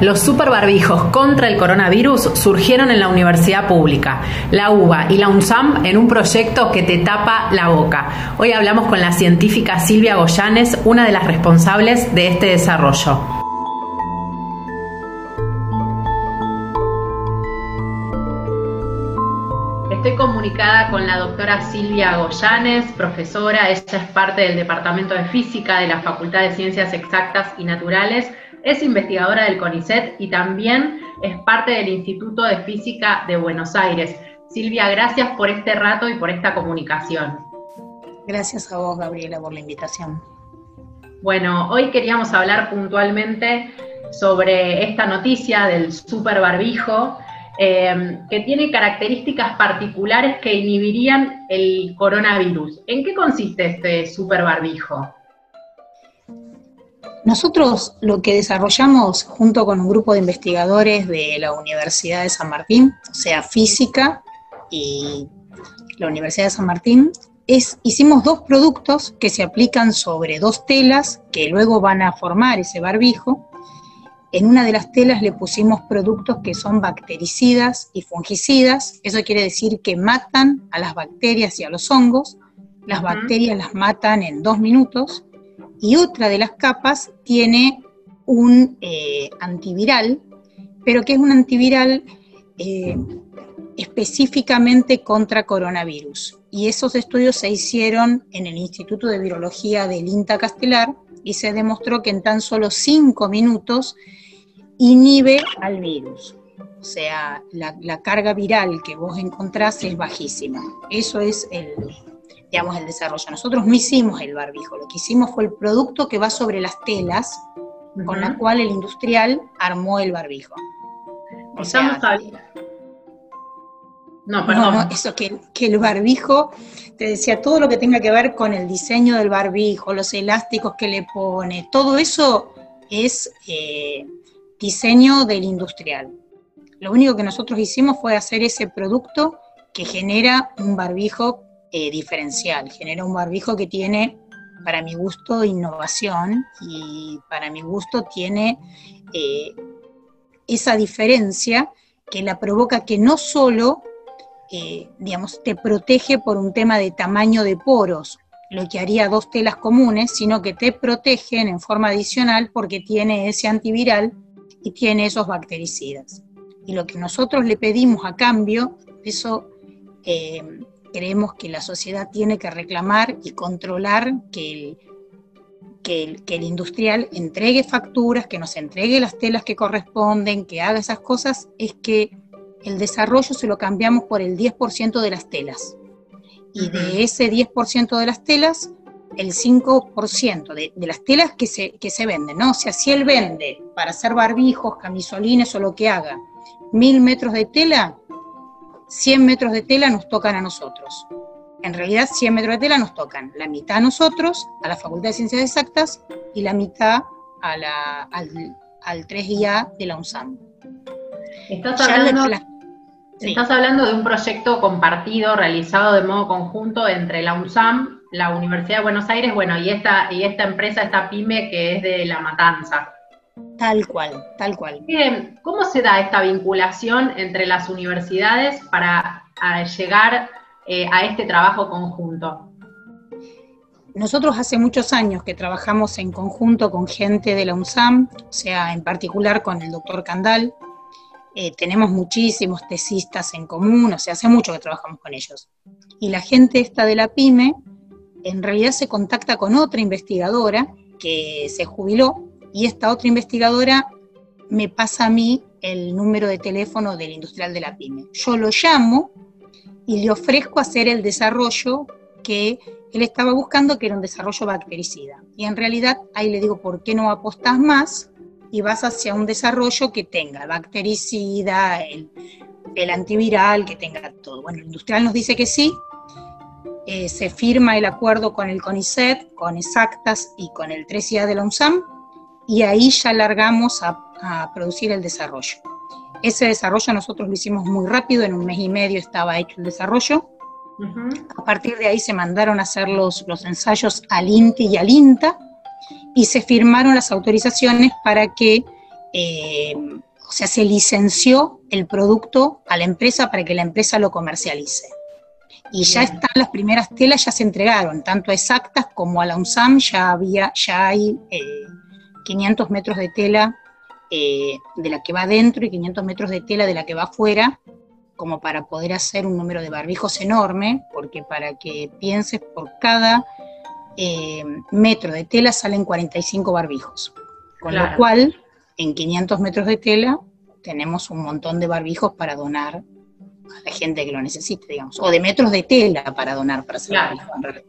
Los superbarbijos contra el coronavirus surgieron en la universidad pública, la UBA y la UNSAM en un proyecto que te tapa la boca. Hoy hablamos con la científica Silvia Goyanes, una de las responsables de este desarrollo. Estoy comunicada con la doctora Silvia Goyanes, profesora, ella es parte del Departamento de Física de la Facultad de Ciencias Exactas y Naturales es investigadora del CONICET y también es parte del Instituto de Física de Buenos Aires. Silvia, gracias por este rato y por esta comunicación. Gracias a vos, Gabriela, por la invitación. Bueno, hoy queríamos hablar puntualmente sobre esta noticia del super barbijo, eh, que tiene características particulares que inhibirían el coronavirus. ¿En qué consiste este super barbijo? Nosotros lo que desarrollamos junto con un grupo de investigadores de la Universidad de San Martín, o sea, física y la Universidad de San Martín, es, hicimos dos productos que se aplican sobre dos telas que luego van a formar ese barbijo. En una de las telas le pusimos productos que son bactericidas y fungicidas, eso quiere decir que matan a las bacterias y a los hongos. Las bacterias las matan en dos minutos y otra de las capas tiene un eh, antiviral, pero que es un antiviral eh, específicamente contra coronavirus. Y esos estudios se hicieron en el Instituto de Virología del INTA Castelar y se demostró que en tan solo cinco minutos inhibe al virus. O sea, la, la carga viral que vos encontrás es bajísima. Eso es el, digamos, el desarrollo. Nosotros no hicimos el barbijo, lo que hicimos fue el producto que va sobre las telas con la cual el industrial armó el barbijo. O sea, no, perdón. eso que, el barbijo, te decía, todo lo que tenga que ver con el diseño del barbijo, los elásticos que le pone, todo eso es eh, diseño del industrial. Lo único que nosotros hicimos fue hacer ese producto que genera un barbijo eh, diferencial, genera un barbijo que tiene, para mi gusto, innovación y para mi gusto tiene eh, esa diferencia que la provoca que no solo, eh, digamos, te protege por un tema de tamaño de poros, lo que haría dos telas comunes, sino que te protegen en forma adicional porque tiene ese antiviral y tiene esos bactericidas. Y lo que nosotros le pedimos a cambio, eso creemos que la sociedad tiene que reclamar y controlar que el, que el, industrial entregue facturas, que nos entregue las telas que corresponden, que haga esas cosas, es que el desarrollo se lo cambiamos por el 10% de las telas. Y de ese 10% de las telas, el 5% de, de, las telas que se, que se venden, ¿no? O sea, si él vende para hacer barbijos, camisolines o lo que haga, mil metros de tela, 100 metros de tela nos tocan a nosotros. En realidad 100 metros de tela nos tocan la mitad a nosotros, a la Facultad de Ciencias Exactas, y la mitad a la, al, 3IA de la UNSAM. Estás hablando, estás hablando de un proyecto compartido, realizado de modo conjunto entre la UNSAM, la Universidad de Buenos Aires, bueno, y esta, y esta empresa, esta pyme que es de La Matanza. Tal cual, tal cual. ¿Cómo se da esta vinculación entre las universidades para llegar eh, a este trabajo conjunto? Nosotros hace muchos años que trabajamos en conjunto con gente de la UNSAM, o sea, en particular con el doctor Candal. Eh, tenemos muchísimos tesistas en común, o sea, hace mucho que trabajamos con ellos. Y la gente esta de la PyME en realidad se contacta con otra investigadora que se jubiló y esta otra investigadora me pasa a mí el número de teléfono del industrial de la pyme. Yo lo llamo y le ofrezco hacer el desarrollo que él estaba buscando, que era un desarrollo bactericida. Y en realidad ahí le digo, ¿por qué no apostas más y vas hacia un desarrollo que tenga bactericida, el, antiviral, que tenga todo? Bueno, el industrial nos dice que sí, eh, se firma el acuerdo con el CONICET, con Exactas y con el 3IA de la UNSAM, y ahí ya largamos a, producir el desarrollo. Ese desarrollo nosotros lo hicimos muy rápido, en un mes y medio estaba hecho el desarrollo. A partir de ahí se mandaron a hacer los, los ensayos al INTI y al INTA y se firmaron las autorizaciones para que eh, o sea, se licenció el producto a la empresa para que la empresa lo comercialice. Y ya están las primeras telas, ya se entregaron, tanto a Exactas como a la UNSAM, ya, había, ya hay 500 eh, metros de tela eh, de la que va adentro y 500 metros de tela de la que va afuera, como para poder hacer un número de barbijos enorme, porque para que pienses, por cada eh, metro de tela salen 45 barbijos. Con lo cual, en 500 metros de tela tenemos un montón de barbijos para donar a la gente que lo necesite, digamos, o de metros de tela para donar para hacer claro,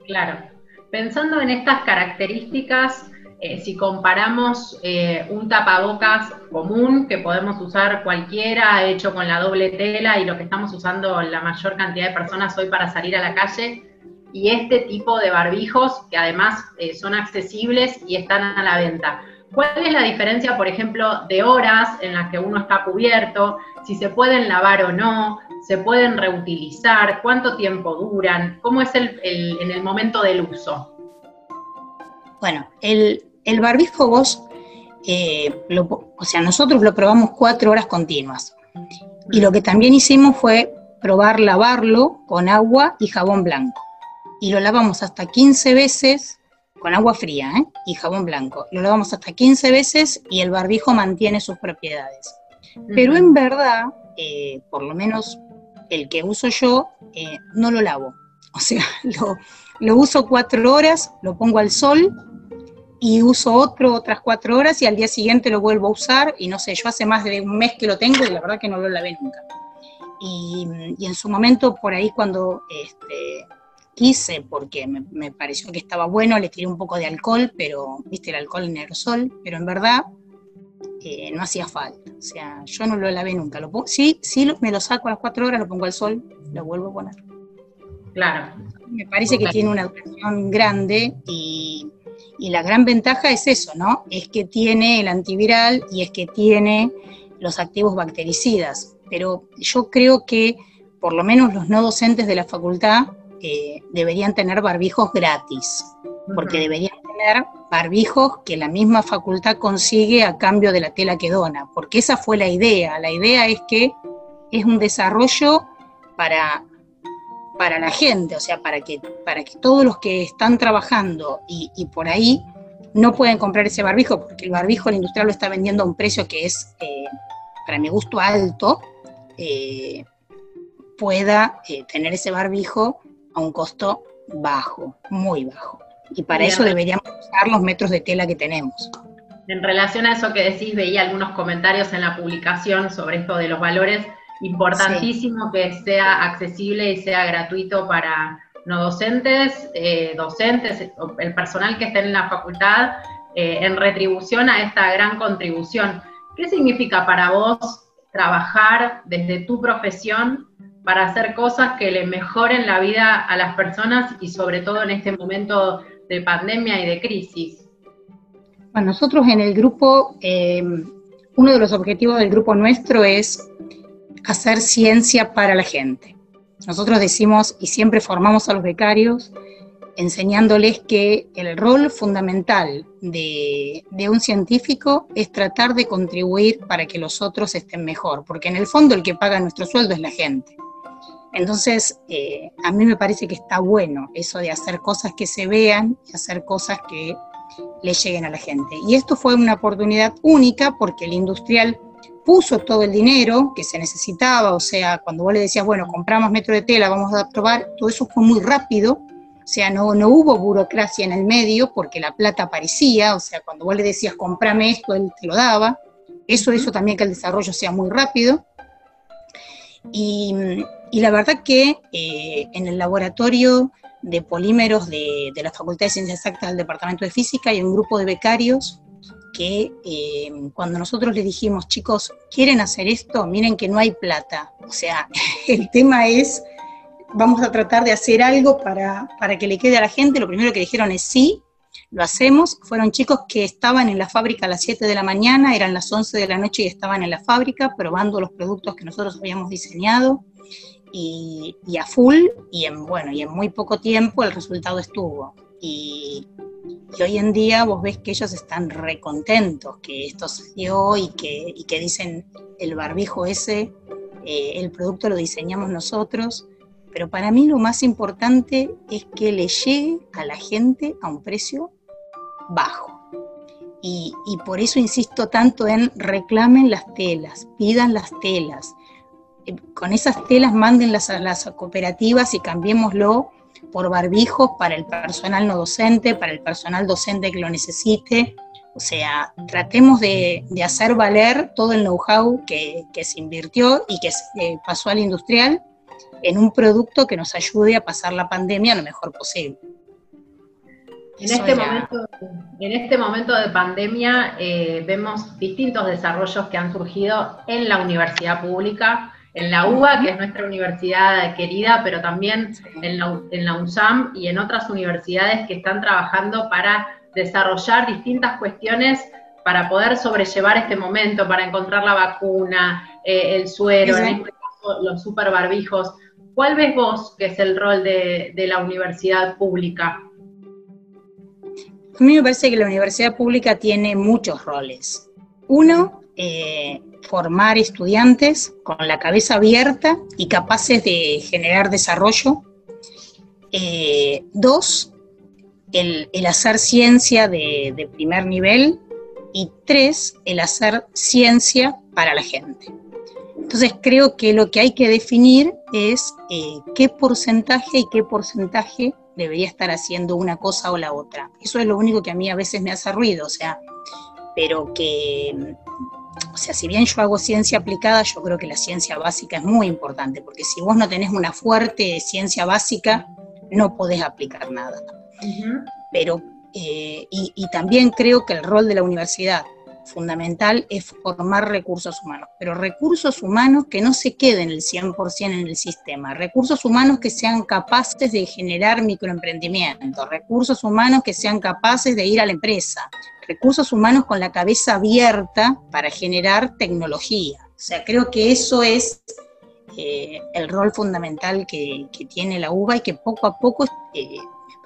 Claro. Pensando en estas características, eh, si comparamos eh, un tapabocas común que podemos usar cualquiera, hecho con la doble tela y lo que estamos usando la mayor cantidad de personas hoy para salir a la calle, y este tipo de barbijos que además eh, son accesibles y están a la venta. ¿Cuál es la diferencia, por ejemplo, de horas en las que uno está cubierto? Si se pueden lavar o no, se pueden reutilizar, cuánto tiempo duran, cómo es el, en el momento del uso. Bueno, el, el barbijo vos, eh, o sea, nosotros lo probamos cuatro horas continuas. Y lo que también hicimos fue probar lavarlo con agua y jabón blanco. Y lo lavamos hasta 15 veces con agua fría ¿eh? y jabón blanco. Lo lavamos hasta 15 veces y el barbijo mantiene sus propiedades. Pero en verdad, eh, por lo menos el que uso yo, no lo lavo. O sea, lo, lo uso cuatro horas, lo pongo al sol y uso otro otras cuatro horas y al día siguiente lo vuelvo a usar y no sé, yo hace más de un mes que lo tengo y la verdad que no lo lavé nunca. Y, en su momento por ahí cuando este, quise, porque me, pareció que estaba bueno, le tiré un poco de alcohol, pero, viste, el alcohol en aerosol, pero en verdad eh, no hacía falta. O sea, yo no lo lavé nunca. Lo sí, sí me lo saco a las cuatro horas, lo pongo al sol, lo vuelvo a poner. Claro. Me parece que tiene una duración grande y y la gran ventaja es eso, ¿no? Es que tiene el antiviral y es que tiene los activos bactericidas. Pero yo creo que por lo menos los no docentes de la facultad eh, deberían tener barbijos gratis, porque deberían tener barbijos que la misma facultad consigue a cambio de la tela que dona, porque esa fue la idea. La idea es que es un desarrollo para para la gente, o sea, para que, para que todos los que están trabajando y, por ahí no pueden comprar ese barbijo, porque el barbijo el industrial lo está vendiendo a un precio que es, eh, para mi gusto, alto, eh, pueda eh, tener ese barbijo a un costo bajo, muy bajo. Y para eso deberíamos usar los metros de tela que tenemos. En relación a eso que decís, veía algunos comentarios en la publicación sobre esto de los valores Importantísimo que sea accesible y sea gratuito para no docentes, eh, docentes, el personal que esté en la facultad, eh, en retribución a esta gran contribución. ¿Qué significa para vos trabajar desde tu profesión para hacer cosas que le mejoren la vida a las personas y sobre todo en este momento de pandemia y de crisis? Bueno, nosotros en el grupo, eh, uno de los objetivos del grupo nuestro es hacer ciencia para la gente. Nosotros decimos y siempre formamos a los becarios enseñándoles que el rol fundamental de, un científico es tratar de contribuir para que los otros estén mejor, porque en el fondo el que paga nuestro sueldo es la gente. Entonces, eh, a mí me parece que está bueno eso de hacer cosas que se vean y hacer cosas que le lleguen a la gente. Y esto fue una oportunidad única porque el industrial puso todo el dinero que se necesitaba, o sea, cuando vos le decías, bueno, compramos metro de tela, vamos a probar, todo eso fue muy rápido, o sea, no, no hubo burocracia en el medio porque la plata aparecía, o sea, cuando vos le decías, comprame esto, él te lo daba, eso hizo también que el desarrollo sea muy rápido. Y, la verdad que eh, en el laboratorio de polímeros de, de la Facultad de Ciencias Exactas del Departamento de Física hay un grupo de becarios que eh, cuando nosotros les dijimos, chicos, ¿quieren hacer esto? Miren que no hay plata. O sea, el tema es, vamos a tratar de hacer algo para, para que le quede a la gente. Lo primero que dijeron es sí, lo hacemos. Fueron chicos que estaban en la fábrica a las 7 de la mañana, eran las 11 de la noche y estaban en la fábrica probando los productos que nosotros habíamos diseñado. Y, y a full, y en, bueno, y en muy poco tiempo el resultado estuvo. y, hoy en día vos ves que ellos están recontentos que esto se dio y que, que dicen el barbijo ese, eh, el producto lo diseñamos nosotros, pero para mí lo más importante es que le llegue a la gente a un precio bajo. Y, por eso insisto tanto en reclamen las telas, pidan las telas. Eh, con esas telas mándenlas a las cooperativas y cambiémoslo por barbijos para el personal no docente, para el personal docente que lo necesite. O sea, tratemos de, hacer valer todo el know-how que, se invirtió y que se, pasó al industrial en un producto que nos ayude a pasar la pandemia lo mejor posible. En este, momento, en este momento de pandemia eh, vemos distintos desarrollos que han surgido en la universidad pública, en la UBA, que es nuestra universidad querida, pero también en la, en la UNSAM y en otras universidades que están trabajando para desarrollar distintas cuestiones para poder sobrellevar este momento, para encontrar la vacuna, eh, el suero, en este caso los super barbijos. ¿Cuál ves vos que es el rol de, de la universidad pública? A mí me parece que la universidad pública tiene muchos roles. Uno, eh, formar estudiantes con la cabeza abierta y capaces de generar desarrollo. Eh, dos, el, hacer ciencia de, de, primer nivel. Y tres, el hacer ciencia para la gente. Entonces creo que lo que hay que definir es eh, qué porcentaje y qué porcentaje debería estar haciendo una cosa o la otra. Eso es lo único que a mí a veces me hace ruido, o sea, pero que, o sea, si bien yo hago ciencia aplicada, yo creo que la ciencia básica es muy importante, porque si vos no tenés una fuerte ciencia básica, no podés aplicar nada. Pero, eh, y también creo que el rol de la universidad fundamental es formar recursos humanos, pero recursos humanos que no se queden el 100% en el sistema, recursos humanos que sean capaces de generar microemprendimientos, recursos humanos que sean capaces de ir a la empresa, recursos humanos con la cabeza abierta para generar tecnología. O sea, creo que eso es eh, el rol fundamental que, tiene la UBA y que poco a poco eh,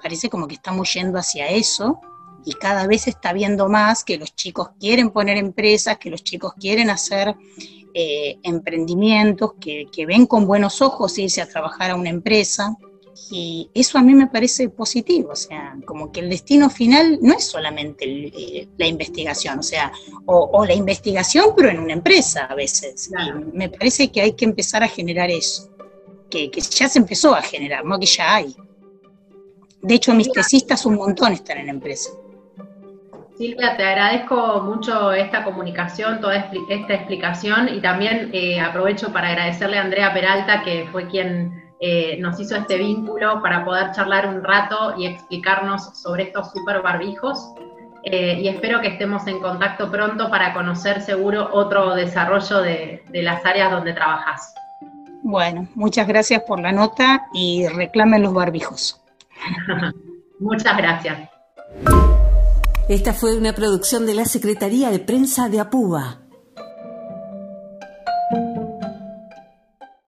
parece como que estamos yendo hacia eso y cada vez está viendo más que los chicos quieren poner empresas, que los chicos quieren hacer eh, emprendimientos, que, ven con buenos ojos irse a trabajar a una empresa. Y eso a mí me parece positivo, o sea, como que el destino final no es solamente eh, la investigación, o sea, o, la investigación, pero en una empresa a veces. me parece que hay que empezar a generar eso, que, que ya se empezó a generar, no que ya hay. De hecho, mis tesistas un montón están en empresas. Silvia, te agradezco mucho esta comunicación, toda esta explicación y también eh, aprovecho para agradecerle a Andrea Peralta, que fue quien eh, nos hizo este vínculo para poder charlar un rato y explicarnos sobre estos super barbijos. Eh, y espero que estemos en contacto pronto para conocer seguro otro desarrollo de, de las áreas donde trabajas. Bueno, muchas gracias por la nota y reclamen los barbijos. muchas gracias. Esta fue una producción de la Secretaría de Prensa de Apuba.